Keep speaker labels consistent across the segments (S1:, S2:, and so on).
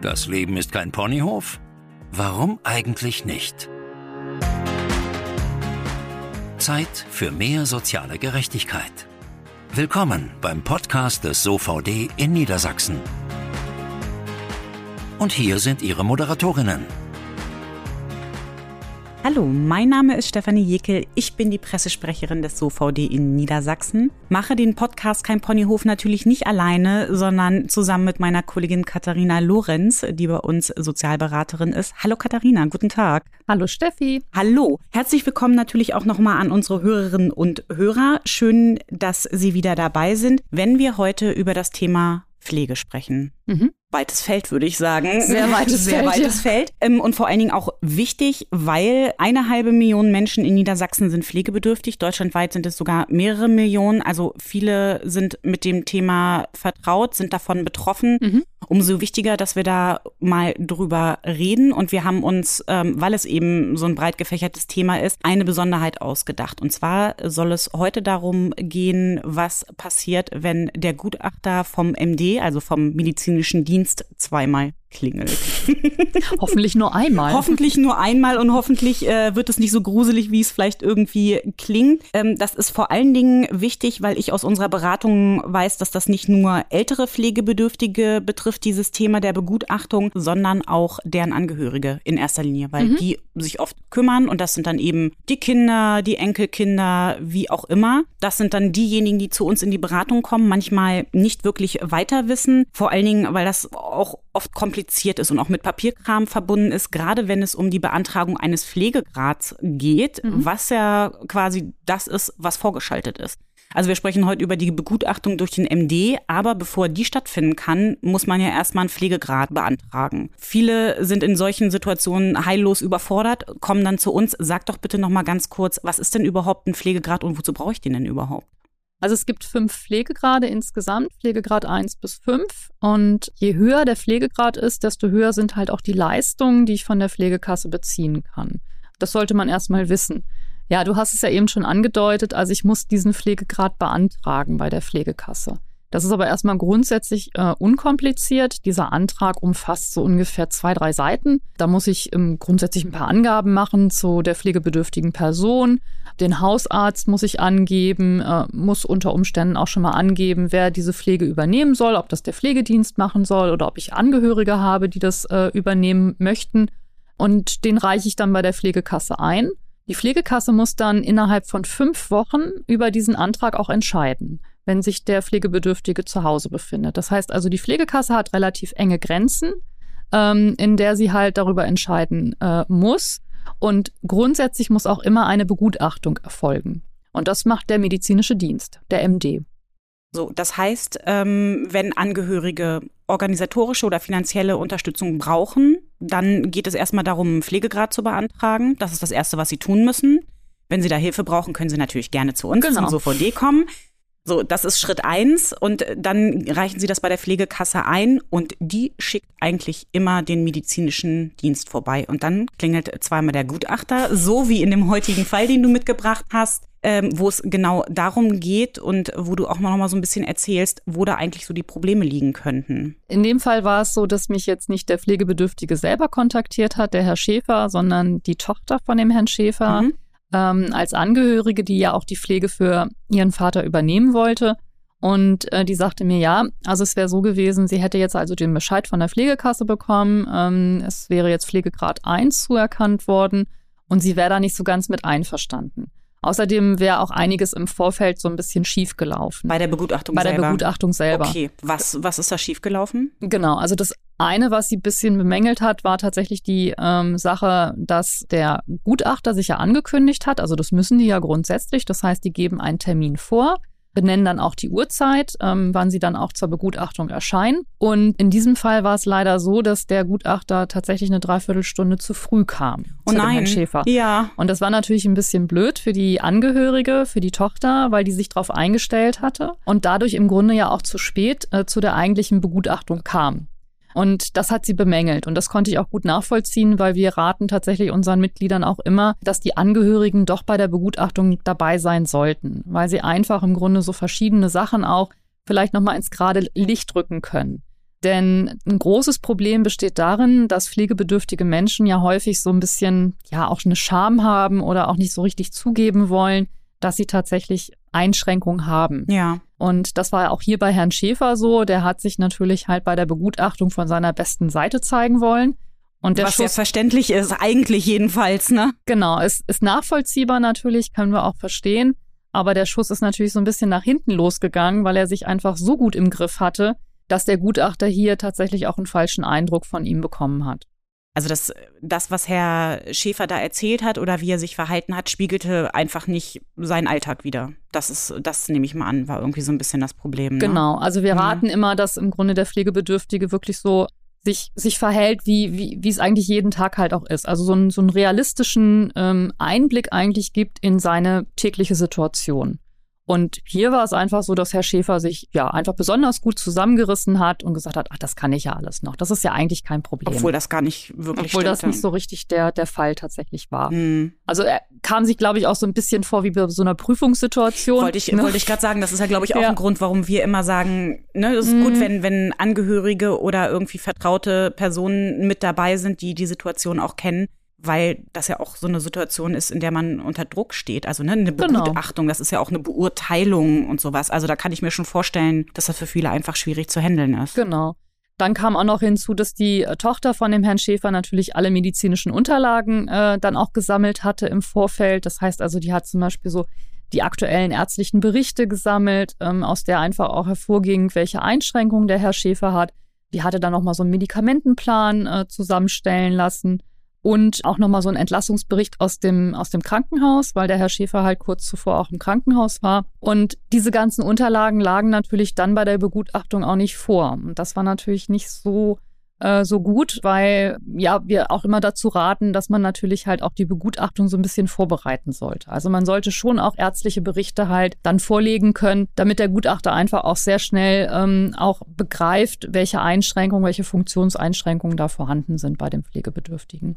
S1: Das Leben ist kein Ponyhof? Warum eigentlich nicht? Zeit für mehr soziale Gerechtigkeit. Willkommen beim Podcast des SOVD in Niedersachsen. Und hier sind Ihre Moderatorinnen.
S2: Hallo, mein Name ist Stefanie Jekel. Ich bin die Pressesprecherin des SOVD in Niedersachsen. Mache den Podcast Kein Ponyhof natürlich nicht alleine, sondern zusammen mit meiner Kollegin Katharina Lorenz, die bei uns Sozialberaterin ist. Hallo Katharina, guten Tag.
S3: Hallo Steffi.
S2: Hallo. Herzlich willkommen natürlich auch nochmal an unsere Hörerinnen und Hörer. Schön, dass Sie wieder dabei sind, wenn wir heute über das Thema Pflege sprechen. Mhm weites Feld, würde ich sagen.
S3: Sehr weites
S2: Sehr
S3: Feld.
S2: weites ja. Feld. Ähm, und vor allen Dingen auch wichtig, weil eine halbe Million Menschen in Niedersachsen sind pflegebedürftig. Deutschlandweit sind es sogar mehrere Millionen. Also viele sind mit dem Thema vertraut, sind davon betroffen. Mhm. Umso wichtiger, dass wir da mal drüber reden. Und wir haben uns, ähm, weil es eben so ein breit gefächertes Thema ist, eine Besonderheit ausgedacht. Und zwar soll es heute darum gehen, was passiert, wenn der Gutachter vom MD, also vom medizinischen Dienst, Dienst zweimal klingelt.
S3: hoffentlich nur einmal.
S2: Hoffentlich nur einmal und hoffentlich äh, wird es nicht so gruselig, wie es vielleicht irgendwie klingt. Ähm, das ist vor allen Dingen wichtig, weil ich aus unserer Beratung weiß, dass das nicht nur ältere Pflegebedürftige betrifft, dieses Thema der Begutachtung, sondern auch deren Angehörige in erster Linie, weil mhm. die sich oft kümmern und das sind dann eben die Kinder, die Enkelkinder, wie auch immer. Das sind dann diejenigen, die zu uns in die Beratung kommen, manchmal nicht wirklich weiter wissen, vor allen Dingen, weil das auch oft kompliziert ist und auch mit Papierkram verbunden ist, gerade wenn es um die Beantragung eines Pflegegrads geht, mhm. was ja quasi das ist, was vorgeschaltet ist. Also wir sprechen heute über die Begutachtung durch den MD, aber bevor die stattfinden kann, muss man ja erstmal einen Pflegegrad beantragen. Viele sind in solchen Situationen heillos überfordert, kommen dann zu uns. Sag doch bitte noch mal ganz kurz, was ist denn überhaupt ein Pflegegrad und wozu brauche ich den denn überhaupt?
S3: Also es gibt fünf Pflegegrade insgesamt, Pflegegrad 1 bis 5. Und je höher der Pflegegrad ist, desto höher sind halt auch die Leistungen, die ich von der Pflegekasse beziehen kann. Das sollte man erstmal wissen. Ja, du hast es ja eben schon angedeutet, also ich muss diesen Pflegegrad beantragen bei der Pflegekasse. Das ist aber erstmal grundsätzlich äh, unkompliziert. Dieser Antrag umfasst so ungefähr zwei, drei Seiten. Da muss ich ähm, grundsätzlich ein paar Angaben machen zu der pflegebedürftigen Person. Den Hausarzt muss ich angeben, äh, muss unter Umständen auch schon mal angeben, wer diese Pflege übernehmen soll, ob das der Pflegedienst machen soll oder ob ich Angehörige habe, die das äh, übernehmen möchten. Und den reiche ich dann bei der Pflegekasse ein. Die Pflegekasse muss dann innerhalb von fünf Wochen über diesen Antrag auch entscheiden wenn sich der Pflegebedürftige zu Hause befindet. Das heißt also, die Pflegekasse hat relativ enge Grenzen, ähm, in der sie halt darüber entscheiden äh, muss. Und grundsätzlich muss auch immer eine Begutachtung erfolgen. Und das macht der medizinische Dienst, der MD.
S2: So, das heißt, ähm, wenn Angehörige organisatorische oder finanzielle Unterstützung brauchen, dann geht es erstmal darum, einen Pflegegrad zu beantragen. Das ist das Erste, was sie tun müssen. Wenn Sie da Hilfe brauchen, können Sie natürlich gerne zu uns genau. zum SOVD kommen. So, das ist Schritt eins und dann reichen Sie das bei der Pflegekasse ein und die schickt eigentlich immer den medizinischen Dienst vorbei und dann klingelt zweimal der Gutachter, so wie in dem heutigen Fall, den du mitgebracht hast, ähm, wo es genau darum geht und wo du auch noch mal so ein bisschen erzählst, wo da eigentlich so die Probleme liegen könnten.
S3: In dem Fall war es so, dass mich jetzt nicht der Pflegebedürftige selber kontaktiert hat, der Herr Schäfer, sondern die Tochter von dem Herrn Schäfer. Mhm ähm, als Angehörige, die ja auch die Pflege für ihren Vater übernehmen wollte. Und äh, die sagte mir, ja, also es wäre so gewesen, sie hätte jetzt also den Bescheid von der Pflegekasse bekommen. Ähm, es wäre jetzt Pflegegrad 1 zuerkannt worden und sie wäre da nicht so ganz mit einverstanden. Außerdem wäre auch einiges im Vorfeld so ein bisschen schief gelaufen.
S2: Bei der Begutachtung
S3: selber?
S2: Bei der
S3: Begutachtung selber.
S2: Okay, was, was ist da schief gelaufen?
S3: Genau, also das eine, was sie ein bisschen bemängelt hat, war tatsächlich die ähm, Sache, dass der Gutachter sich ja angekündigt hat. Also das müssen die ja grundsätzlich. Das heißt, die geben einen Termin vor benennen dann auch die Uhrzeit, ähm, wann sie dann auch zur Begutachtung erscheinen. Und in diesem Fall war es leider so, dass der Gutachter tatsächlich eine Dreiviertelstunde zu früh kam.
S2: Oh nein. Herrn
S3: Schäfer.
S2: Ja.
S3: Und das war natürlich ein bisschen blöd für die Angehörige, für die Tochter, weil die sich darauf eingestellt hatte und dadurch im Grunde ja auch zu spät äh, zu der eigentlichen Begutachtung kam. Und das hat sie bemängelt. Und das konnte ich auch gut nachvollziehen, weil wir raten tatsächlich unseren Mitgliedern auch immer, dass die Angehörigen doch bei der Begutachtung dabei sein sollten, weil sie einfach im Grunde so verschiedene Sachen auch vielleicht nochmal ins gerade Licht rücken können. Denn ein großes Problem besteht darin, dass pflegebedürftige Menschen ja häufig so ein bisschen, ja, auch eine Scham haben oder auch nicht so richtig zugeben wollen, dass sie tatsächlich Einschränkungen haben.
S2: Ja.
S3: Und das war auch hier bei Herrn Schäfer so. Der hat sich natürlich halt bei der Begutachtung von seiner besten Seite zeigen wollen. Und der
S2: Was
S3: Schuss,
S2: ja verständlich ist, eigentlich jedenfalls, ne?
S3: genau, ist, ist nachvollziehbar natürlich, können wir auch verstehen. Aber der Schuss ist natürlich so ein bisschen nach hinten losgegangen, weil er sich einfach so gut im Griff hatte, dass der Gutachter hier tatsächlich auch einen falschen Eindruck von ihm bekommen hat.
S2: Also das, das, was Herr Schäfer da erzählt hat oder wie er sich verhalten hat, spiegelte einfach nicht seinen Alltag wider. Das ist, das nehme ich mal an, war irgendwie so ein bisschen das Problem. Ne?
S3: Genau, also wir
S2: Mhm.
S3: raten immer, dass im Grunde der Pflegebedürftige wirklich so sich, sich verhält, wie, wie, wie es eigentlich jeden Tag halt auch ist. Also so einen, so einen realistischen ähm, Einblick eigentlich gibt in seine tägliche Situation. Und hier war es einfach so, dass Herr Schäfer sich ja einfach besonders gut zusammengerissen hat und gesagt hat, ach, das kann ich ja alles noch. Das ist ja eigentlich kein Problem.
S2: Obwohl das gar nicht wirklich
S3: Obwohl das
S2: stimmte.
S3: nicht so richtig der, der Fall tatsächlich war.
S2: Hm.
S3: Also er kam sich, glaube ich, auch so ein bisschen vor wie bei so einer Prüfungssituation.
S2: Wollte ich,
S3: ne?
S2: wollte ich gerade sagen, das ist ja, glaube ich, auch
S3: Ja.
S2: ein Grund, warum wir immer sagen, ne, das ist
S3: Mhm.
S2: gut, wenn, wenn Angehörige oder irgendwie vertraute Personen mit dabei sind, die die Situation auch kennen, weil das ja auch so eine Situation ist, in der man unter Druck steht. Also ne, eine
S3: Genau.
S2: Begutachtung, das ist ja auch eine Beurteilung und sowas. Also da kann ich mir schon vorstellen, dass das für viele einfach schwierig zu handeln ist.
S3: Genau. Dann kam auch noch hinzu, dass die äh, Tochter von dem Herrn Schäfer natürlich alle medizinischen Unterlagen äh, dann auch gesammelt hatte im Vorfeld. Das heißt also, die hat zum Beispiel so die aktuellen ärztlichen Berichte gesammelt, ähm, aus der einfach auch hervorging, welche Einschränkungen der Herr Schäfer hat. Die hatte dann nochmal so einen Medikamentenplan äh, zusammenstellen lassen und auch nochmal so einen Entlassungsbericht aus dem, aus dem Krankenhaus, weil der Herr Schäfer halt kurz zuvor auch im Krankenhaus war. Und diese ganzen Unterlagen lagen natürlich dann bei der Begutachtung auch nicht vor. Und das war natürlich nicht so, äh, so gut, weil ja wir auch immer dazu raten, dass man natürlich halt auch die Begutachtung so ein bisschen vorbereiten sollte. Also man sollte schon auch ärztliche Berichte halt dann vorlegen können, damit der Gutachter einfach auch sehr schnell ähm, auch begreift, welche Einschränkungen, welche Funktionseinschränkungen da vorhanden sind bei dem Pflegebedürftigen.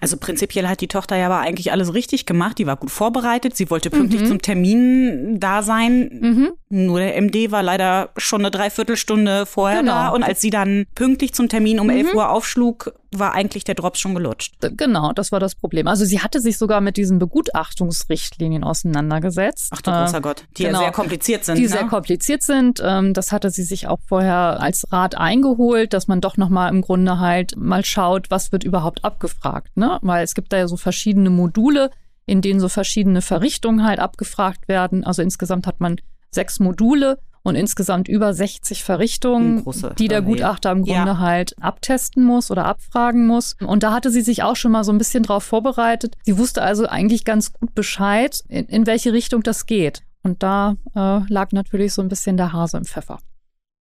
S2: Also prinzipiell hat die Tochter ja aber eigentlich alles richtig gemacht. Die war gut vorbereitet. Sie wollte pünktlich
S3: Mhm.
S2: zum Termin da sein.
S3: Mhm.
S2: Nur der MD war leider schon eine Dreiviertelstunde vorher
S3: Genau.
S2: da. Und als sie dann pünktlich zum Termin um
S3: Mhm.
S2: 11 Uhr aufschlug, war eigentlich der Drops schon gelutscht.
S3: Genau, das war das Problem. Also sie hatte sich sogar mit diesen Begutachtungsrichtlinien auseinandergesetzt.
S2: Ach du
S3: Äh,
S2: großer Gott, die
S3: genau.
S2: ja sehr kompliziert sind.
S3: die
S2: ne?
S3: sehr kompliziert sind. Ähm, das hatte sie sich auch vorher als Rat eingeholt, dass man doch nochmal im Grunde halt mal schaut, was wird überhaupt abgefragt. Ne? Weil es gibt da ja so verschiedene Module, in denen so verschiedene Verrichtungen halt abgefragt werden. Also insgesamt hat man sechs Module und insgesamt über 60 Verrichtungen,
S2: große
S3: die der. Gutachter im Grunde
S2: Ja.
S3: halt abtesten muss oder abfragen muss. Und da hatte sie sich auch schon mal so ein bisschen drauf vorbereitet. Sie wusste also eigentlich ganz gut Bescheid, in, in welche Richtung das geht. Und da äh, lag natürlich so ein bisschen der Hase im Pfeffer.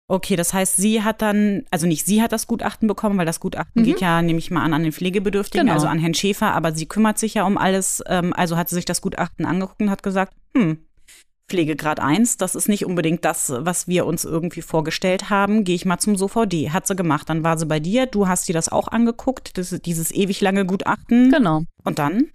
S2: Okay, das heißt, sie hat dann, also nicht sie hat das Gutachten bekommen, weil das Gutachten
S3: Mhm.
S2: geht ja, nehme ich mal an, an den Pflegebedürftigen,
S3: Genau.
S2: also an Herrn Schäfer, aber sie kümmert sich ja um alles. Ähm, also hat sie sich das Gutachten angeguckt und hat gesagt, hm, Pflegegrad 1, das ist nicht unbedingt das, was wir uns irgendwie vorgestellt haben. Gehe ich mal zum SOVD. Hat sie gemacht. Dann war sie bei dir, du hast dir das auch angeguckt, das, dieses ewig lange Gutachten.
S3: Genau.
S2: Und dann?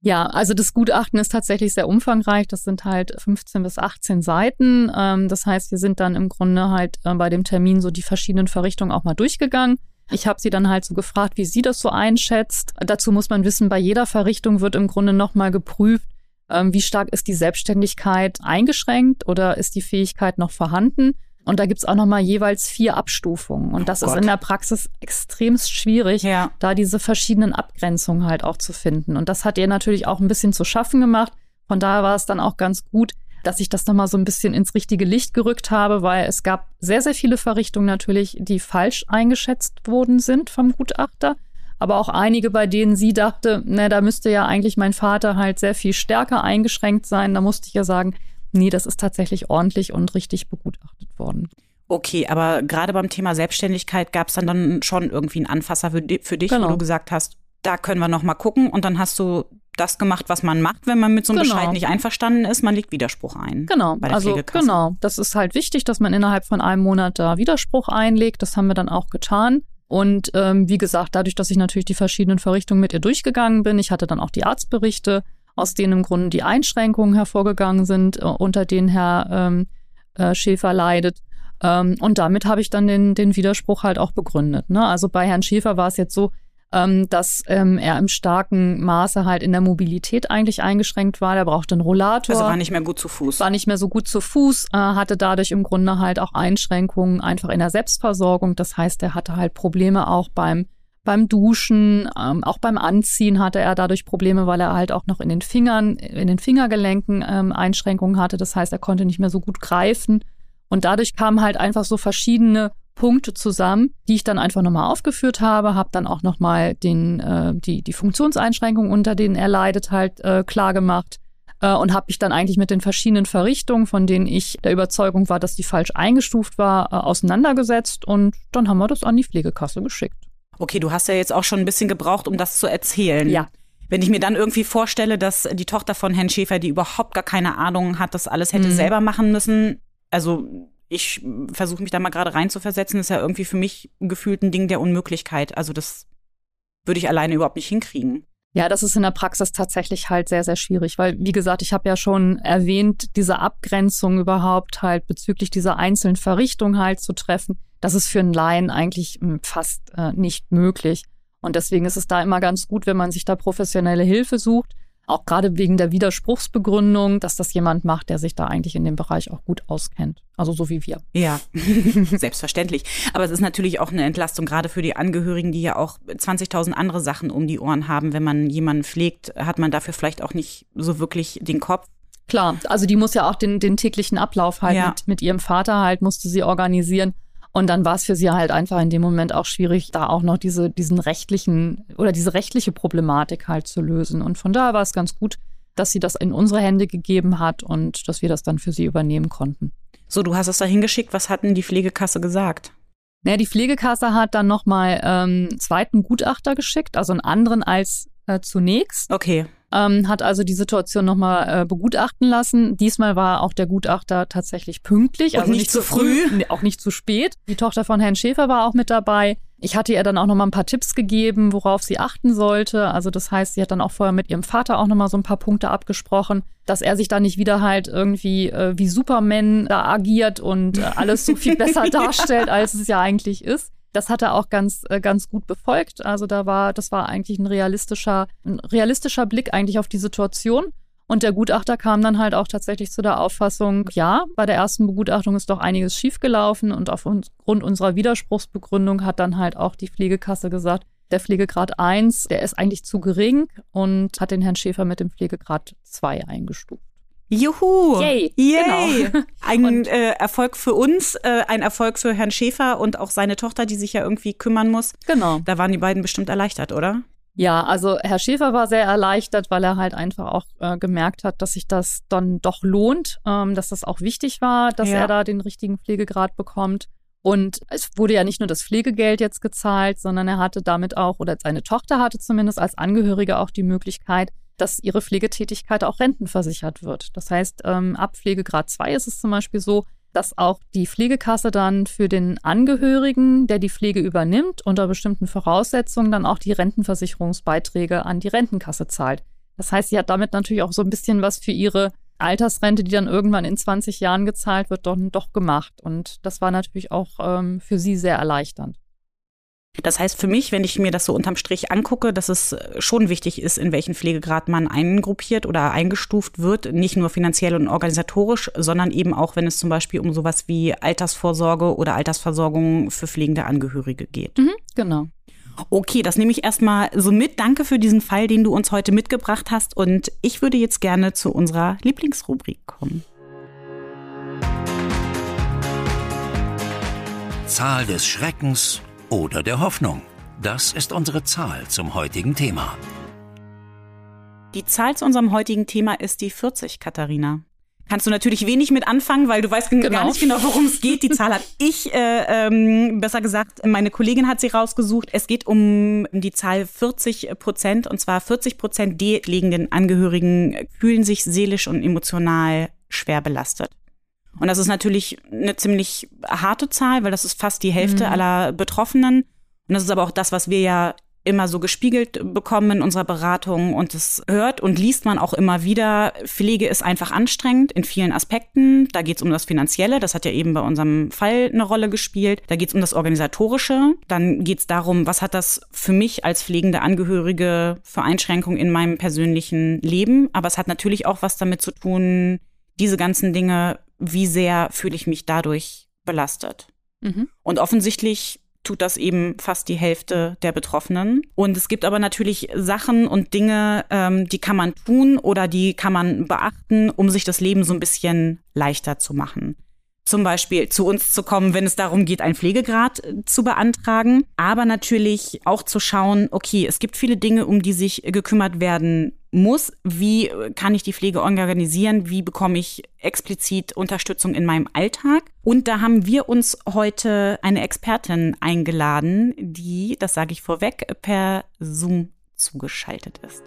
S3: Ja, also das Gutachten ist tatsächlich sehr umfangreich. Das sind halt 15 bis 18 Seiten. Ähm, das heißt, wir sind dann im Grunde halt äh, bei dem Termin so die verschiedenen Verrichtungen auch mal durchgegangen. Ich habe sie dann halt so gefragt, wie sie das so einschätzt. Dazu muss man wissen, bei jeder Verrichtung wird im Grunde nochmal geprüft, wie stark ist die Selbstständigkeit eingeschränkt oder ist die Fähigkeit noch vorhanden. Und da gibt's auch nochmal jeweils vier Abstufungen. Und das ist
S2: Gott.
S3: in der Praxis extremst schwierig
S2: Ja.
S3: da diese verschiedenen Abgrenzungen halt auch zu finden. Und das hat ihr natürlich auch ein bisschen zu schaffen gemacht. Von daher war es dann auch ganz gut, dass ich das nochmal so ein bisschen ins richtige Licht gerückt habe, weil es gab sehr, sehr viele Verrichtungen natürlich, die falsch eingeschätzt worden sind vom Gutachter. Aber auch einige, bei denen sie dachte, na, da müsste ja eigentlich mein Vater halt sehr viel stärker eingeschränkt sein. Da musste ich ja sagen, nee, das ist tatsächlich ordentlich und richtig begutachtet worden.
S2: Okay, aber gerade beim Thema Selbstständigkeit gab es dann, dann schon irgendwie einen Anfasser für, für dich,
S3: Genau.
S2: wo du gesagt hast, da können wir noch mal gucken. Und dann hast du das gemacht, was man macht, wenn man mit so einem
S3: Genau.
S2: Bescheid nicht einverstanden ist. Man legt Widerspruch ein.
S3: Genau,
S2: Bei der
S3: also genau. Das ist halt wichtig, dass man innerhalb von einem Monat da Widerspruch einlegt. Das haben wir dann auch getan. Und ähm, wie gesagt, dadurch, dass ich natürlich die verschiedenen Verrichtungen mit ihr durchgegangen bin, ich hatte dann auch die Arztberichte, aus denen im Grunde die Einschränkungen hervorgegangen sind, äh, unter denen Herr ähm, äh, Schäfer leidet. Ähm, und damit habe ich dann den, den Widerspruch halt auch begründet. Ne? Also bei Herrn Schäfer war es jetzt so, ähm, dass ähm, er im starken Maße halt in der Mobilität eigentlich eingeschränkt war. Der brauchte einen Rollator.
S2: Also war nicht mehr gut zu Fuß.
S3: War nicht mehr so gut zu Fuß, äh, hatte dadurch im Grunde halt auch Einschränkungen einfach in der Selbstversorgung. Das heißt, er hatte halt Probleme auch beim beim Duschen, ähm, auch beim Anziehen hatte er dadurch Probleme, weil er halt auch noch in den Fingern, in den Fingergelenken ähm, Einschränkungen hatte. Das heißt, er konnte nicht mehr so gut greifen. Und dadurch kamen halt einfach so verschiedene Punkte zusammen, die ich dann einfach nochmal aufgeführt habe, habe dann auch nochmal den, äh, die, die Funktionseinschränkungen, unter denen er leidet, halt äh, klar gemacht äh, und habe mich dann eigentlich mit den verschiedenen Verrichtungen, von denen ich der Überzeugung war, dass die falsch eingestuft war, äh, auseinandergesetzt und dann haben wir das an die Pflegekasse geschickt.
S2: Okay, du hast ja jetzt auch schon ein bisschen gebraucht, um das zu erzählen.
S3: Ja.
S2: Wenn ich mir dann irgendwie vorstelle, dass die Tochter von Herrn Schäfer, die überhaupt gar keine Ahnung hat, das alles hätte mhm. selber machen müssen, also ich versuche mich da mal gerade reinzuversetzen, ist ja irgendwie für mich gefühlt ein Ding der Unmöglichkeit. Also das würde ich alleine überhaupt nicht hinkriegen.
S3: Ja, das ist in der Praxis tatsächlich halt sehr, sehr schwierig, weil, wie gesagt, ich habe ja schon erwähnt, diese Abgrenzung überhaupt halt bezüglich dieser einzelnen Verrichtungen halt zu treffen, das ist für einen Laien eigentlich hm, fast äh, nicht möglich. Und deswegen ist es da immer ganz gut, wenn man sich da professionelle Hilfe sucht. Auch gerade wegen der Widerspruchsbegründung, dass das jemand macht, der sich da eigentlich in dem Bereich auch gut auskennt. Also so wie wir.
S2: Ja, selbstverständlich. Aber es ist natürlich auch eine Entlastung, gerade für die Angehörigen, die ja auch 20.000 andere Sachen um die Ohren haben. Wenn man jemanden pflegt, hat man dafür vielleicht auch nicht so wirklich den Kopf.
S3: Klar, also die muss ja auch den, den täglichen Ablauf halt ja. mit, mit ihrem Vater halt, musste sie organisieren. Und dann war es für sie halt einfach in dem Moment auch schwierig, da auch noch diese, diesen rechtlichen oder diese rechtliche Problematik halt zu lösen. Und von daher war es ganz gut, dass sie das in unsere Hände gegeben hat und dass wir das dann für sie übernehmen konnten.
S2: So, du hast es da hingeschickt. Was hat denn die Pflegekasse gesagt?
S3: Naja, die Pflegekasse hat dann nochmal ähm, zweiten Gutachter geschickt, also einen anderen als äh, zunächst.
S2: Okay
S3: ähm, hat also die Situation nochmal äh, begutachten lassen. Diesmal war auch der Gutachter tatsächlich pünktlich.
S2: Und
S3: also
S2: nicht, nicht zu früh.
S3: früh. Auch nicht zu spät. Die Tochter von Herrn Schäfer war auch mit dabei. Ich hatte ihr dann auch nochmal ein paar Tipps gegeben, worauf sie achten sollte. Also das heißt, sie hat dann auch vorher mit ihrem Vater auch nochmal so ein paar Punkte abgesprochen, dass er sich da nicht wieder halt irgendwie äh, wie Superman da agiert und äh, alles so viel besser darstellt, als es ja eigentlich ist. Das hat er auch ganz, äh, ganz gut befolgt. Also da war, das war eigentlich ein realistischer, ein realistischer Blick eigentlich auf die Situation. Und der Gutachter kam dann halt auch tatsächlich zu der Auffassung, ja, bei der ersten Begutachtung ist doch einiges schiefgelaufen und aufgrund unserer Widerspruchsbegründung hat dann halt auch die Pflegekasse gesagt, der Pflegegrad 1, der ist eigentlich zu gering und hat den Herrn Schäfer mit dem Pflegegrad 2 eingestuft.
S2: Juhu!
S3: Yay!
S2: Yay! Genau. Ein äh, Erfolg für uns, äh, ein Erfolg für Herrn Schäfer und auch seine Tochter, die sich ja irgendwie kümmern muss.
S3: Genau.
S2: Da waren die beiden bestimmt erleichtert, oder?
S3: Ja, also Herr Schäfer war sehr erleichtert, weil er halt einfach auch äh, gemerkt hat, dass sich das dann doch lohnt, ähm, dass das auch wichtig war, dass ja. er da den richtigen Pflegegrad bekommt. Und es wurde ja nicht nur das Pflegegeld jetzt gezahlt, sondern er hatte damit auch, oder seine Tochter hatte zumindest als Angehörige auch die Möglichkeit, dass ihre Pflegetätigkeit auch rentenversichert wird. Das heißt, ähm, ab Pflegegrad 2 ist es zum Beispiel so, dass auch die Pflegekasse dann für den Angehörigen, der die Pflege übernimmt, unter bestimmten Voraussetzungen dann auch die Rentenversicherungsbeiträge an die Rentenkasse zahlt. Das heißt, sie hat damit natürlich auch so ein bisschen was für ihre Altersrente, die dann irgendwann in 20 Jahren gezahlt wird, doch, doch gemacht. Und das war natürlich auch ähm, für sie sehr erleichternd.
S2: Das heißt für mich, wenn ich mir das so unterm Strich angucke, dass es schon wichtig ist, in welchen Pflegegrad man eingruppiert oder eingestuft wird, nicht nur finanziell und organisatorisch, sondern eben auch, wenn es zum Beispiel um sowas wie Altersvorsorge oder Altersversorgung für pflegende Angehörige geht.
S3: Mhm, genau.
S2: Okay, das nehme ich erstmal so mit. Danke für diesen Fall, den du uns heute mitgebracht hast. Und ich würde jetzt gerne zu unserer Lieblingsrubrik kommen.
S1: Zahl des Schreckens oder der Hoffnung. Das ist unsere Zahl zum heutigen Thema.
S2: Die Zahl zu unserem heutigen Thema ist die 40, Katharina. Kannst du natürlich wenig mit anfangen, weil du weißt genau. gar nicht genau, worum es geht. Die Zahl hat ich, äh, ähm, besser gesagt, meine Kollegin hat sie rausgesucht. Es geht um die Zahl 40 Prozent. Und zwar 40 Prozent der liegenden Angehörigen fühlen sich seelisch und emotional schwer belastet. Und das ist natürlich eine ziemlich harte Zahl, weil das ist fast die Hälfte mhm. aller Betroffenen. Und das ist aber auch das, was wir ja immer so gespiegelt bekommen in unserer Beratung und es hört und liest man auch immer wieder, Pflege ist einfach anstrengend in vielen Aspekten. Da geht es um das Finanzielle, das hat ja eben bei unserem Fall eine Rolle gespielt. Da geht es um das Organisatorische. Dann geht es darum, was hat das für mich als pflegende Angehörige für Einschränkungen in meinem persönlichen Leben. Aber es hat natürlich auch was damit zu tun, diese ganzen Dinge, wie sehr fühle ich mich dadurch belastet. Mhm. Und offensichtlich tut das eben fast die Hälfte der Betroffenen. Und es gibt aber natürlich Sachen und Dinge, ähm, die kann man tun oder die kann man beachten, um sich das Leben so ein bisschen leichter zu machen zum Beispiel zu uns zu kommen, wenn es darum geht, einen Pflegegrad äh, zu beantragen, aber natürlich auch zu schauen, okay, es gibt viele Dinge, um die sich gekümmert werden muss. Wie kann ich die Pflege organisieren? Wie bekomme ich explizit Unterstützung in meinem Alltag? Und da haben wir uns heute eine Expertin eingeladen, die, das sage ich vorweg, per Zoom zugeschaltet ist.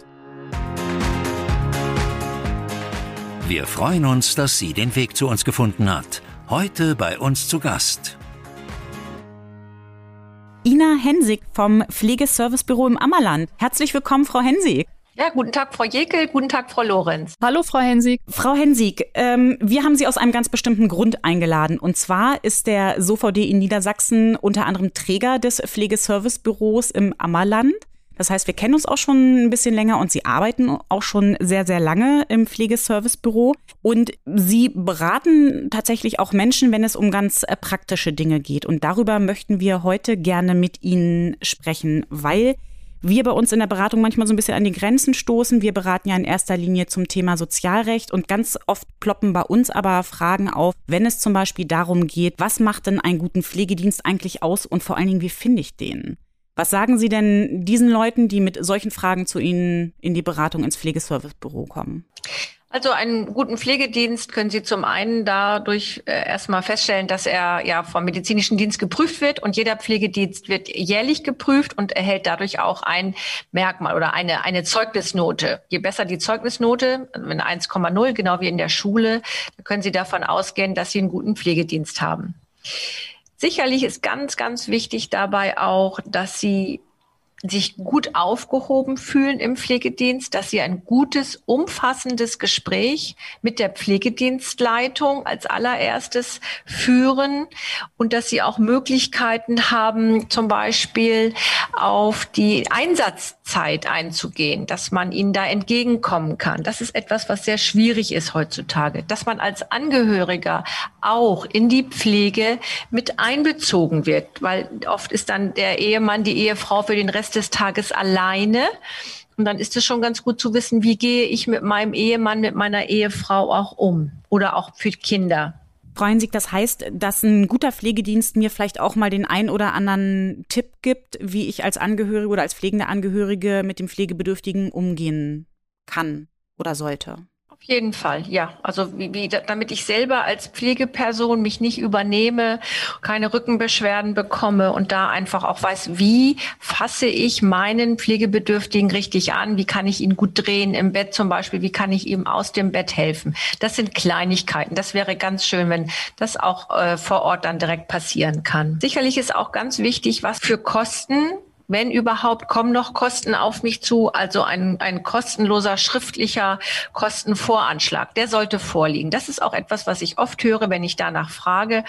S1: Wir freuen uns, dass sie den Weg zu uns gefunden hat. Heute bei uns zu Gast.
S2: Ina Hensig vom Pflegeservicebüro im Ammerland. Herzlich willkommen, Frau Hensig.
S4: Ja, guten Tag, Frau Jekel, guten Tag, Frau Lorenz.
S3: Hallo, Frau Hensig.
S2: Frau Hensig, ähm, wir haben Sie aus einem ganz bestimmten Grund eingeladen. Und zwar ist der SOVD in Niedersachsen unter anderem Träger des Pflegeservicebüros im Ammerland. Das heißt, wir kennen uns auch schon ein bisschen länger und Sie arbeiten auch schon sehr, sehr lange im Pflegeservicebüro. Und Sie beraten tatsächlich auch Menschen, wenn es um ganz äh, praktische Dinge geht. Und darüber möchten wir heute gerne mit Ihnen sprechen, weil wir bei uns in der Beratung manchmal so ein bisschen an die Grenzen stoßen. Wir beraten ja in erster Linie zum Thema Sozialrecht und ganz oft ploppen bei uns aber Fragen auf, wenn es zum Beispiel darum geht, was macht denn einen guten Pflegedienst eigentlich aus und vor allen Dingen, wie finde ich den? Was sagen Sie denn diesen Leuten, die mit solchen Fragen zu Ihnen in die Beratung ins Pflegeservicebüro kommen?
S4: Also einen guten Pflegedienst können Sie zum einen dadurch äh, erstmal feststellen, dass er ja vom medizinischen Dienst geprüft wird und jeder Pflegedienst wird jährlich geprüft und erhält dadurch auch ein Merkmal oder eine, eine Zeugnisnote. Je besser die Zeugnisnote, wenn 1,0, genau wie in der Schule, können Sie davon ausgehen, dass Sie einen guten Pflegedienst haben. Sicherlich ist ganz, ganz wichtig dabei auch, dass sie sich gut aufgehoben fühlen im Pflegedienst, dass sie ein gutes, umfassendes Gespräch mit der Pflegedienstleitung als allererstes führen und dass sie auch Möglichkeiten haben, zum Beispiel auf die Einsatzzeit einzugehen, dass man ihnen da entgegenkommen kann. Das ist etwas, was sehr schwierig ist heutzutage, dass man als Angehöriger auch in die Pflege mit einbezogen wird, weil oft ist dann der Ehemann, die Ehefrau für den Rest des Tages alleine. Und dann ist es schon ganz gut zu wissen, wie gehe ich mit meinem Ehemann, mit meiner Ehefrau auch um oder auch für Kinder.
S2: Freuen sich, das heißt, dass ein guter Pflegedienst mir vielleicht auch mal den ein oder anderen Tipp gibt, wie ich als Angehörige oder als pflegende Angehörige mit dem Pflegebedürftigen umgehen kann oder sollte
S4: jeden Fall, ja. Also wie, wie, damit ich selber als Pflegeperson mich nicht übernehme, keine Rückenbeschwerden bekomme und da einfach auch weiß, wie fasse ich meinen Pflegebedürftigen richtig an, wie kann ich ihn gut drehen im Bett zum Beispiel, wie kann ich ihm aus dem Bett helfen. Das sind Kleinigkeiten. Das wäre ganz schön, wenn das auch äh, vor Ort dann direkt passieren kann. Sicherlich ist auch ganz wichtig, was für Kosten wenn überhaupt, kommen noch Kosten auf mich zu. Also ein, ein kostenloser schriftlicher Kostenvoranschlag, der sollte vorliegen. Das ist auch etwas, was ich oft höre, wenn ich danach frage.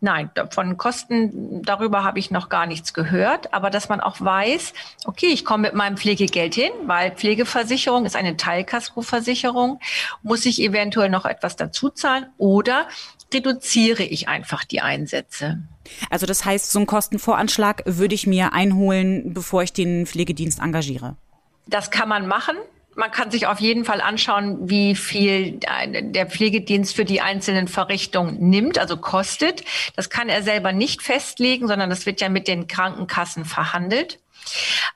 S4: Nein, von Kosten, darüber habe ich noch gar nichts gehört. Aber dass man auch weiß, okay, ich komme mit meinem Pflegegeld hin, weil Pflegeversicherung ist eine Teilkaskoversicherung, muss ich eventuell noch etwas dazu zahlen oder reduziere ich einfach die Einsätze.
S2: Also das heißt, so einen Kostenvoranschlag würde ich mir einholen, bevor ich den Pflegedienst engagiere.
S4: Das kann man machen. Man kann sich auf jeden Fall anschauen, wie viel der Pflegedienst für die einzelnen Verrichtungen nimmt, also kostet. Das kann er selber nicht festlegen, sondern das wird ja mit den Krankenkassen verhandelt.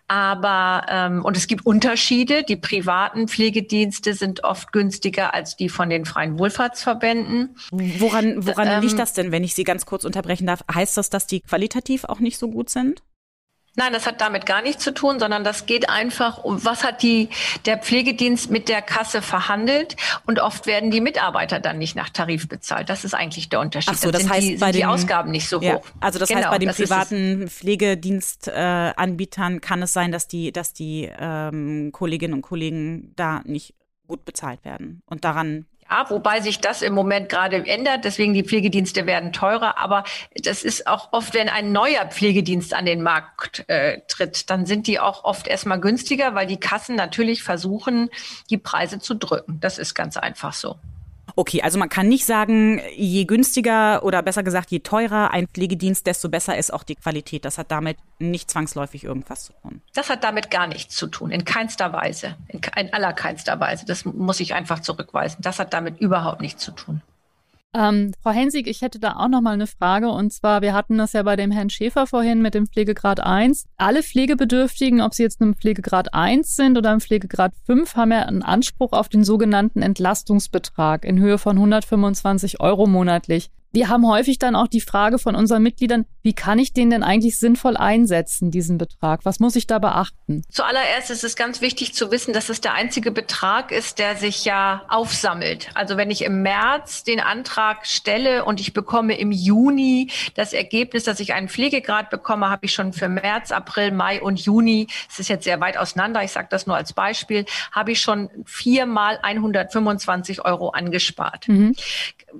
S4: Aber ähm, und es gibt Unterschiede. Die privaten Pflegedienste sind oft günstiger als die von den freien Wohlfahrtsverbänden.
S2: Woran, woran ähm, liegt das denn, wenn ich Sie ganz kurz unterbrechen darf? Heißt das, dass die qualitativ auch nicht so gut sind?
S4: Nein, das hat damit gar nichts zu tun, sondern das geht einfach um, was hat die, der Pflegedienst mit der Kasse verhandelt und oft werden die Mitarbeiter dann nicht nach Tarif bezahlt. Das ist eigentlich der Unterschied.
S2: Ach so, das heißt,
S4: die,
S2: bei den,
S4: die Ausgaben nicht so
S2: ja,
S4: hoch.
S2: Also das genau, heißt, bei den privaten Pflegedienstanbietern äh, kann es sein, dass die, dass die ähm, Kolleginnen und Kollegen da nicht gut bezahlt werden. Und daran
S4: ja, wobei sich das im Moment gerade ändert. Deswegen die Pflegedienste werden teurer. Aber das ist auch oft, wenn ein neuer Pflegedienst an den Markt äh, tritt, dann sind die auch oft erstmal günstiger, weil die Kassen natürlich versuchen, die Preise zu drücken. Das ist ganz einfach so.
S2: Okay, also man kann nicht sagen, je günstiger oder besser gesagt, je teurer ein Pflegedienst, desto besser ist auch die Qualität. Das hat damit nicht zwangsläufig irgendwas zu tun.
S4: Das hat damit gar nichts zu tun, in keinster Weise, in, in aller keinster Weise. Das muss ich einfach zurückweisen. Das hat damit überhaupt nichts zu tun.
S3: Ähm, Frau Hensig, ich hätte da auch noch mal eine Frage. Und zwar, wir hatten das ja bei dem Herrn Schäfer vorhin mit dem Pflegegrad 1. Alle Pflegebedürftigen, ob sie jetzt im Pflegegrad 1 sind oder im Pflegegrad 5, haben ja einen Anspruch auf den sogenannten Entlastungsbetrag in Höhe von 125 Euro monatlich. Wir haben häufig dann auch die Frage von unseren Mitgliedern, wie kann ich den denn eigentlich sinnvoll einsetzen, diesen Betrag? Was muss ich da beachten?
S4: Zuallererst ist es ganz wichtig zu wissen, dass es der einzige Betrag ist, der sich ja aufsammelt. Also wenn ich im März den Antrag stelle und ich bekomme im Juni das Ergebnis, dass ich einen Pflegegrad bekomme, habe ich schon für März, April, Mai und Juni, es ist jetzt sehr weit auseinander, ich sage das nur als Beispiel, habe ich schon viermal 125 Euro angespart. Mhm.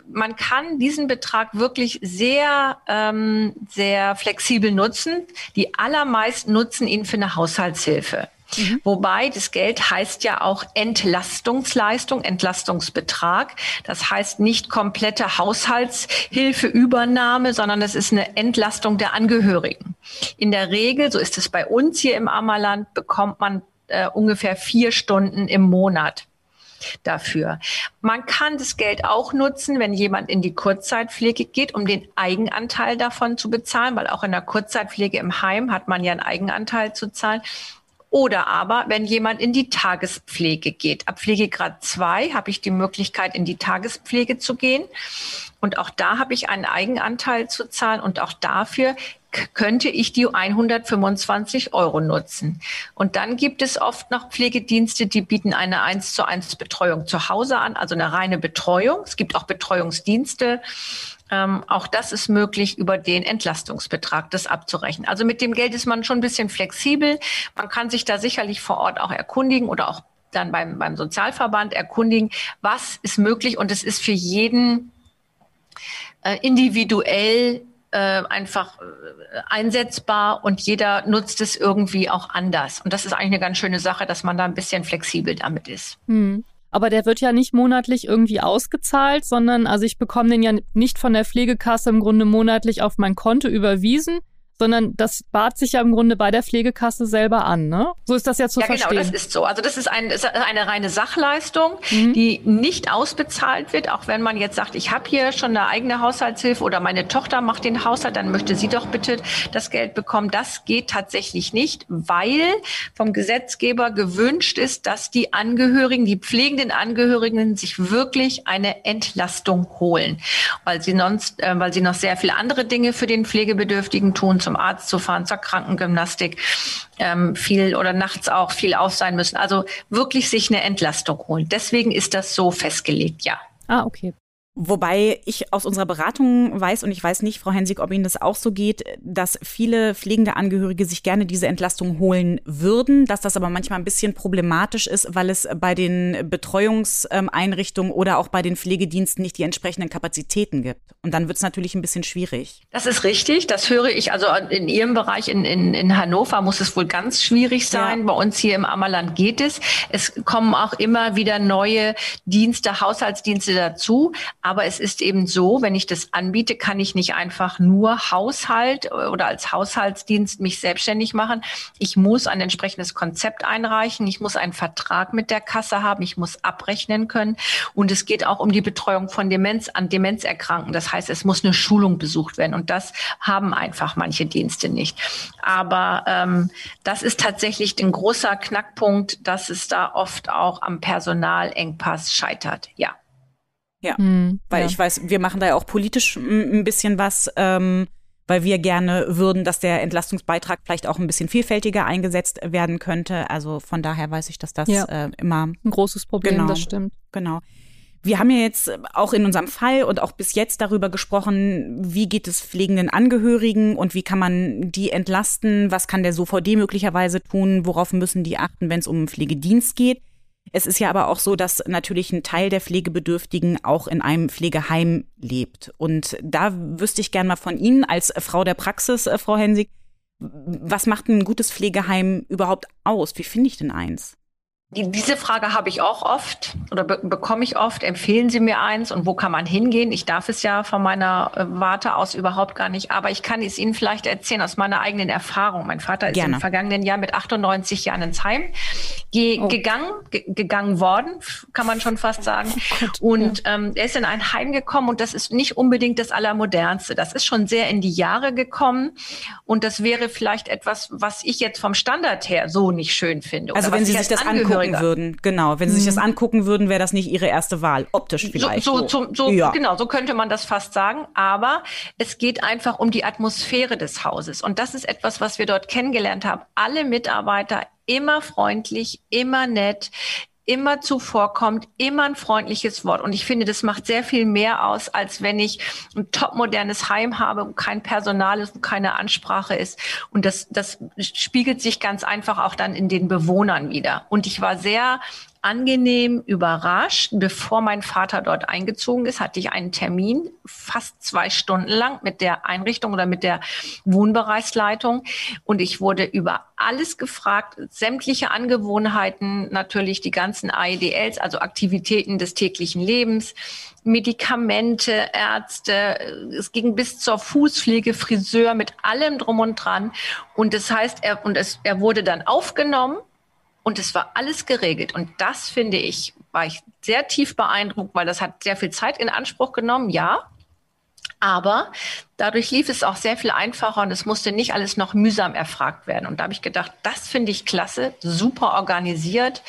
S4: Man kann diesen Betrag wirklich sehr, ähm, sehr flexibel nutzen. Die allermeisten nutzen ihn für eine Haushaltshilfe. Mhm. Wobei das Geld heißt ja auch Entlastungsleistung, Entlastungsbetrag. Das heißt nicht komplette Haushaltshilfeübernahme, sondern es ist eine Entlastung der Angehörigen. In der Regel, so ist es bei uns hier im Ammerland, bekommt man äh, ungefähr vier Stunden im Monat dafür. Man kann das Geld auch nutzen, wenn jemand in die Kurzzeitpflege geht, um den Eigenanteil davon zu bezahlen, weil auch in der Kurzzeitpflege im Heim hat man ja einen Eigenanteil zu zahlen. Oder aber, wenn jemand in die Tagespflege geht. Ab Pflegegrad 2 habe ich die Möglichkeit, in die Tagespflege zu gehen. Und auch da habe ich einen Eigenanteil zu zahlen. Und auch dafür könnte ich die 125 Euro nutzen. Und dann gibt es oft noch Pflegedienste, die bieten eine 1 zu 1 Betreuung zu Hause an, also eine reine Betreuung. Es gibt auch Betreuungsdienste. Ähm, auch das ist möglich, über den Entlastungsbetrag das abzurechnen. Also mit dem Geld ist man schon ein bisschen flexibel. Man kann sich da sicherlich vor Ort auch erkundigen oder auch dann beim, beim Sozialverband erkundigen, was ist möglich. Und es ist für jeden äh, individuell äh, einfach äh, einsetzbar und jeder nutzt es irgendwie auch anders. Und das ist eigentlich eine ganz schöne Sache, dass man da ein bisschen flexibel damit ist.
S3: Hm. Aber der wird ja nicht monatlich irgendwie ausgezahlt, sondern also ich bekomme den ja nicht von der Pflegekasse im Grunde monatlich auf mein Konto überwiesen, sondern das bat sich ja im Grunde bei der Pflegekasse selber an. Ne? So ist das ja zu
S4: ja,
S3: verstehen.
S4: Genau, das ist so. Also das ist, ein, ist eine reine Sachleistung, mhm. die nicht ausbezahlt wird, auch wenn man jetzt sagt, ich habe hier schon eine eigene Haushaltshilfe oder meine Tochter macht den Haushalt, dann möchte sie doch bitte das Geld bekommen. Das geht tatsächlich nicht, weil vom Gesetzgeber gewünscht ist, dass die Angehörigen, die pflegenden Angehörigen sich wirklich eine Entlastung holen, weil sie sonst, äh, weil sie noch sehr viele andere Dinge für den Pflegebedürftigen tun zum Arzt zu fahren, zur Krankengymnastik, ähm, viel oder nachts auch viel aus sein müssen. Also wirklich sich eine Entlastung holen. Deswegen ist das so festgelegt, ja.
S3: Ah, okay.
S2: Wobei ich aus unserer Beratung weiß, und ich weiß nicht, Frau Hensig, ob Ihnen das auch so geht, dass viele pflegende Angehörige sich gerne diese Entlastung holen würden, dass das aber manchmal ein bisschen problematisch ist, weil es bei den Betreuungseinrichtungen oder auch bei den Pflegediensten nicht die entsprechenden Kapazitäten gibt. Und dann wird es natürlich ein bisschen schwierig.
S4: Das ist richtig, das höre ich. Also in Ihrem Bereich in, in, in Hannover muss es wohl ganz schwierig sein. Ja. Bei uns hier im Ammerland geht es. Es kommen auch immer wieder neue Dienste, Haushaltsdienste dazu. Aber es ist eben so, wenn ich das anbiete, kann ich nicht einfach nur Haushalt oder als Haushaltsdienst mich selbstständig machen. Ich muss ein entsprechendes Konzept einreichen. Ich muss einen Vertrag mit der Kasse haben. Ich muss abrechnen können. Und es geht auch um die Betreuung von Demenz an Demenzerkrankten. Das heißt, es muss eine Schulung besucht werden. Und das haben einfach manche Dienste nicht. Aber ähm, das ist tatsächlich ein großer Knackpunkt, dass es da oft auch am Personalengpass scheitert. Ja.
S2: Ja, mhm, weil ja. ich weiß, wir machen da ja auch politisch ein bisschen was. Ähm, weil wir gerne würden, dass der Entlastungsbeitrag vielleicht auch ein bisschen vielfältiger eingesetzt werden könnte. Also von daher weiß ich, dass das ja. äh, immer
S3: ein großes Problem,
S2: genau,
S3: das stimmt.
S2: Genau. Wir haben ja jetzt auch in unserem Fall und auch bis jetzt darüber gesprochen, wie geht es pflegenden Angehörigen und wie kann man die entlasten, was kann der SOVD möglicherweise tun, worauf müssen die achten, wenn es um Pflegedienst geht. Es ist ja aber auch so, dass natürlich ein Teil der Pflegebedürftigen auch in einem Pflegeheim lebt. Und da wüsste ich gerne mal von Ihnen als Frau der Praxis, äh, Frau Hensig, was macht ein gutes Pflegeheim überhaupt aus? Wie finde ich denn eins?
S4: Die, diese Frage habe ich auch oft oder be bekomme ich oft. Empfehlen Sie mir eins und wo kann man hingehen? Ich darf es ja von meiner äh, Warte aus überhaupt gar nicht, aber ich kann es Ihnen vielleicht erzählen aus meiner eigenen Erfahrung. Mein Vater ist Gerne. im vergangenen Jahr mit 98 Jahren ins Heim ge oh. gegangen, ge gegangen worden, kann man schon fast sagen. Oh Gott, und ja. ähm, er ist in ein Heim gekommen und das ist nicht unbedingt das Allermodernste. Das ist schon sehr in die Jahre gekommen und das wäre vielleicht etwas, was ich jetzt vom Standard her so nicht schön finde.
S2: Also wenn Sie sich das angucken, angucken würden. Genau, wenn Sie sich das mhm. angucken würden, wäre das nicht Ihre erste Wahl, optisch vielleicht.
S4: So, so, so, so ja. genau, so könnte man das fast sagen. Aber es geht einfach um die Atmosphäre des Hauses. Und das ist etwas, was wir dort kennengelernt haben. Alle Mitarbeiter immer freundlich, immer nett, immer zuvorkommt, immer ein freundliches Wort. Und ich finde, das macht sehr viel mehr aus, als wenn ich ein topmodernes Heim habe, wo kein Personal ist, wo keine Ansprache ist. Und das, das spiegelt sich ganz einfach auch dann in den Bewohnern wieder. Und ich war sehr angenehm überrascht. Bevor mein Vater dort eingezogen ist, hatte ich einen Termin, fast zwei Stunden lang mit der Einrichtung oder mit der Wohnbereichsleitung. Und ich wurde über alles gefragt, sämtliche Angewohnheiten, natürlich die ganzen AEDLs, also Aktivitäten des täglichen Lebens, Medikamente, Ärzte, es ging bis zur Fußpflege, Friseur mit allem drum und dran. Und das heißt, er, und es, er wurde dann aufgenommen und es war alles geregelt. Und das finde ich, war ich sehr tief beeindruckt, weil das hat sehr viel Zeit in Anspruch genommen, ja. Aber dadurch lief es auch sehr viel einfacher und es musste nicht alles noch mühsam erfragt werden. Und da habe ich gedacht, das finde ich klasse, super organisiert,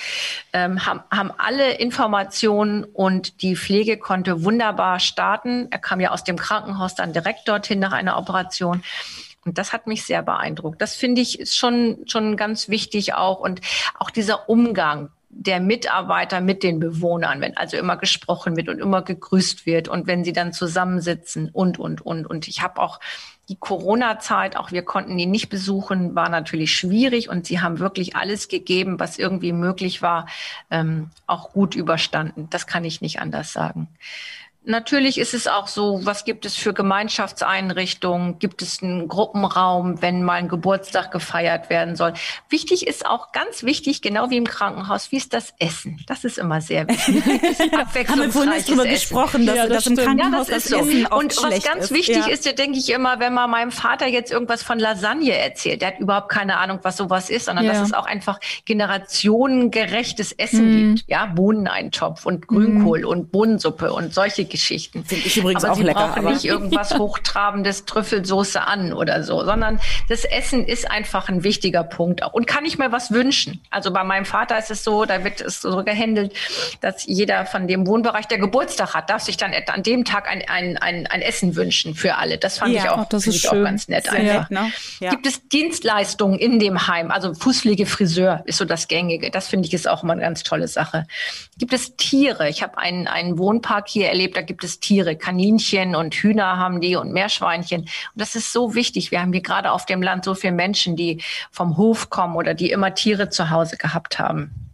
S4: ähm, haben, haben alle Informationen und die Pflege konnte wunderbar starten. Er kam ja aus dem Krankenhaus dann direkt dorthin nach einer Operation. Und das hat mich sehr beeindruckt. Das finde ich ist schon, schon ganz wichtig auch. Und auch dieser Umgang der Mitarbeiter mit den Bewohnern, wenn also immer gesprochen wird und immer gegrüßt wird und wenn sie dann zusammensitzen und, und, und. Und ich habe auch die Corona-Zeit, auch wir konnten ihn nicht besuchen, war natürlich schwierig und sie haben wirklich alles gegeben, was irgendwie möglich war, ähm, auch gut überstanden. Das kann ich nicht anders sagen. Natürlich ist es auch so, was gibt es für Gemeinschaftseinrichtungen? Gibt es einen Gruppenraum, wenn mal ein Geburtstag gefeiert werden soll? Wichtig ist auch ganz wichtig, genau wie im Krankenhaus, wie ist das Essen? Das ist immer sehr wichtig.
S2: Haben wir vorhin nicht drüber gesprochen, dass ja, das, das im Krankenhaus ja, das, das so. Essen
S4: Und was ganz ist. wichtig ja. ist, ja, denke ich immer, wenn man meinem Vater jetzt irgendwas von Lasagne erzählt, der hat überhaupt keine Ahnung, was sowas ist, sondern ja. dass es auch einfach generationengerechtes Essen mm. gibt. Ja, Bohneneintopf und Grünkohl mm. und Bohnensuppe und solche Geschichten. Geschichten.
S2: Finde ich übrigens
S4: aber
S2: auch
S4: sie
S2: lecker.
S4: brauchen aber nicht irgendwas hochtrabendes Trüffelsoße an oder so, sondern das Essen ist einfach ein wichtiger Punkt auch. Und kann ich mir was wünschen? Also bei meinem Vater ist es so, da wird es so gehandelt, dass jeder von dem Wohnbereich, der Geburtstag hat, darf sich dann an dem Tag ein, ein, ein, ein Essen wünschen für alle. Das fand ja, ich auch,
S3: das ist
S4: auch ganz nett. Nett, ne? ja. Gibt es Dienstleistungen in dem Heim? Also Fußpflege, Friseur ist so das Gängige. Das finde ich ist auch immer eine ganz tolle Sache. Gibt es Tiere? Ich habe einen, einen Wohnpark hier erlebt, da gibt es Tiere, Kaninchen und Hühner haben die und Meerschweinchen. Und das ist so wichtig. Wir haben hier gerade auf dem Land so viele Menschen, die vom Hof kommen oder die immer Tiere zu Hause gehabt haben.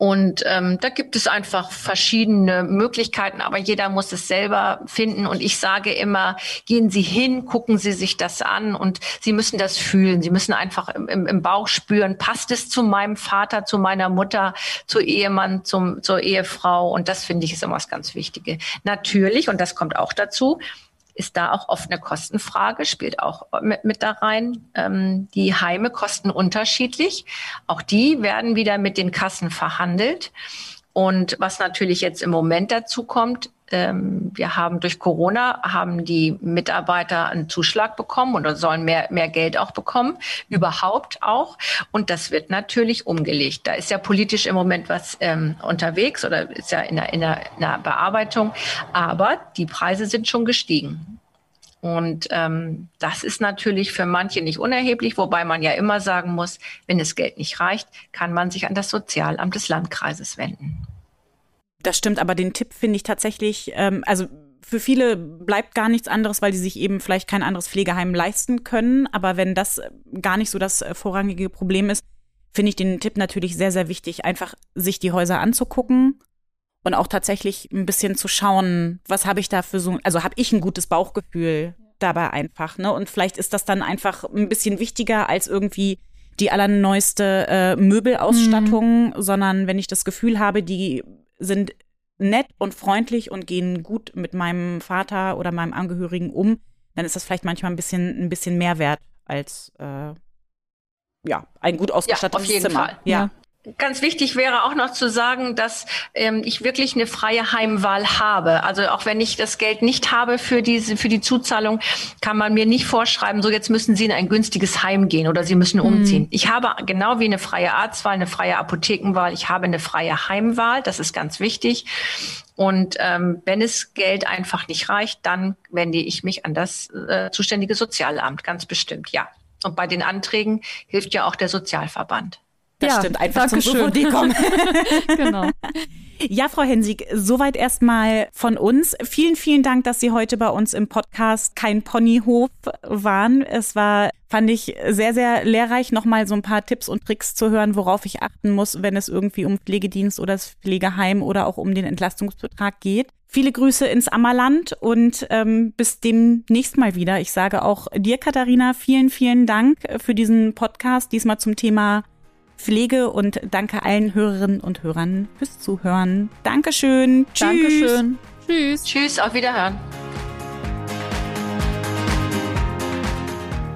S4: Und ähm, da gibt es einfach verschiedene Möglichkeiten, aber jeder muss es selber finden. Und ich sage immer, gehen Sie hin, gucken Sie sich das an und Sie müssen das fühlen. Sie müssen einfach im, im Bauch spüren, passt es zu meinem Vater, zu meiner Mutter, zu Ehemann, zum, zur Ehefrau. Und das finde ich ist immer das ganz Wichtige. Natürlich, und das kommt auch dazu, ist da auch oft eine Kostenfrage, spielt auch mit, mit da rein. Ähm, die Heime kosten unterschiedlich. Auch die werden wieder mit den Kassen verhandelt. Und was natürlich jetzt im Moment dazu kommt, ähm, wir haben durch Corona haben die Mitarbeiter einen Zuschlag bekommen oder sollen mehr, mehr Geld auch bekommen, überhaupt auch. Und das wird natürlich umgelegt. Da ist ja politisch im Moment was ähm, unterwegs oder ist ja in der, in, der, in der Bearbeitung. Aber die Preise sind schon gestiegen. Und ähm, das ist natürlich für manche nicht unerheblich, wobei man ja immer sagen muss, wenn das Geld nicht reicht, kann man sich an das Sozialamt des Landkreises wenden.
S2: Das stimmt, aber den Tipp finde ich tatsächlich, ähm, also für viele bleibt gar nichts anderes, weil sie sich eben vielleicht kein anderes Pflegeheim leisten können. Aber wenn das gar nicht so das äh, vorrangige Problem ist, finde ich den Tipp natürlich sehr, sehr wichtig, einfach sich die Häuser anzugucken und auch tatsächlich ein bisschen zu schauen, was habe ich da für so, also habe ich ein gutes Bauchgefühl dabei einfach, ne? Und vielleicht ist das dann einfach ein bisschen wichtiger als irgendwie die allerneueste äh, Möbelausstattung, mhm. sondern wenn ich das Gefühl habe, die sind nett und freundlich und gehen gut mit meinem Vater oder meinem Angehörigen um, dann ist das vielleicht manchmal ein bisschen, ein bisschen mehr wert als äh, ja, ein gut ausgestattetes
S4: ja, auf jeden
S2: Zimmer.
S4: Fall. Ja. Ganz wichtig wäre auch noch zu sagen, dass ähm, ich wirklich eine freie Heimwahl habe. Also auch wenn ich das Geld nicht habe für diese für die Zuzahlung, kann man mir nicht vorschreiben, so jetzt müssen Sie in ein günstiges Heim gehen oder Sie müssen umziehen. Mhm. Ich habe genau wie eine freie Arztwahl, eine freie Apothekenwahl, ich habe eine freie Heimwahl. Das ist ganz wichtig. Und ähm, wenn es Geld einfach nicht reicht, dann wende ich mich an das äh, zuständige Sozialamt, ganz bestimmt, ja. Und bei den Anträgen hilft ja auch der Sozialverband.
S2: Das ja, stimmt, einfach zum DVD kommen. genau. Ja, Frau Hensig, soweit erstmal von uns. Vielen, vielen Dank, dass Sie heute bei uns im Podcast Kein Ponyhof waren. Es war, fand ich, sehr, sehr lehrreich, nochmal so ein paar Tipps und Tricks zu hören, worauf ich achten muss, wenn es irgendwie um Pflegedienst oder das Pflegeheim oder auch um den Entlastungsbetrag geht. Viele Grüße ins Ammerland und ähm, bis demnächst mal wieder. Ich sage auch dir, Katharina, vielen, vielen Dank für diesen Podcast, diesmal zum Thema Pflege und danke allen Hörerinnen und Hörern fürs Zuhören. Dankeschön.
S3: Tschüss. Dankeschön.
S4: Tschüss. Tschüss, auf Wiederhören.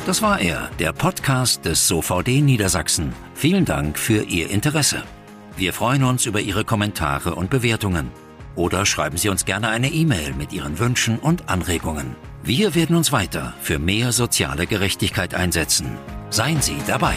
S1: Das war er, der Podcast des SOVD Niedersachsen. Vielen Dank für Ihr Interesse. Wir freuen uns über Ihre Kommentare und Bewertungen. Oder schreiben Sie uns gerne eine E-Mail mit Ihren Wünschen und Anregungen. Wir werden uns weiter für mehr soziale Gerechtigkeit einsetzen. Seien Sie dabei.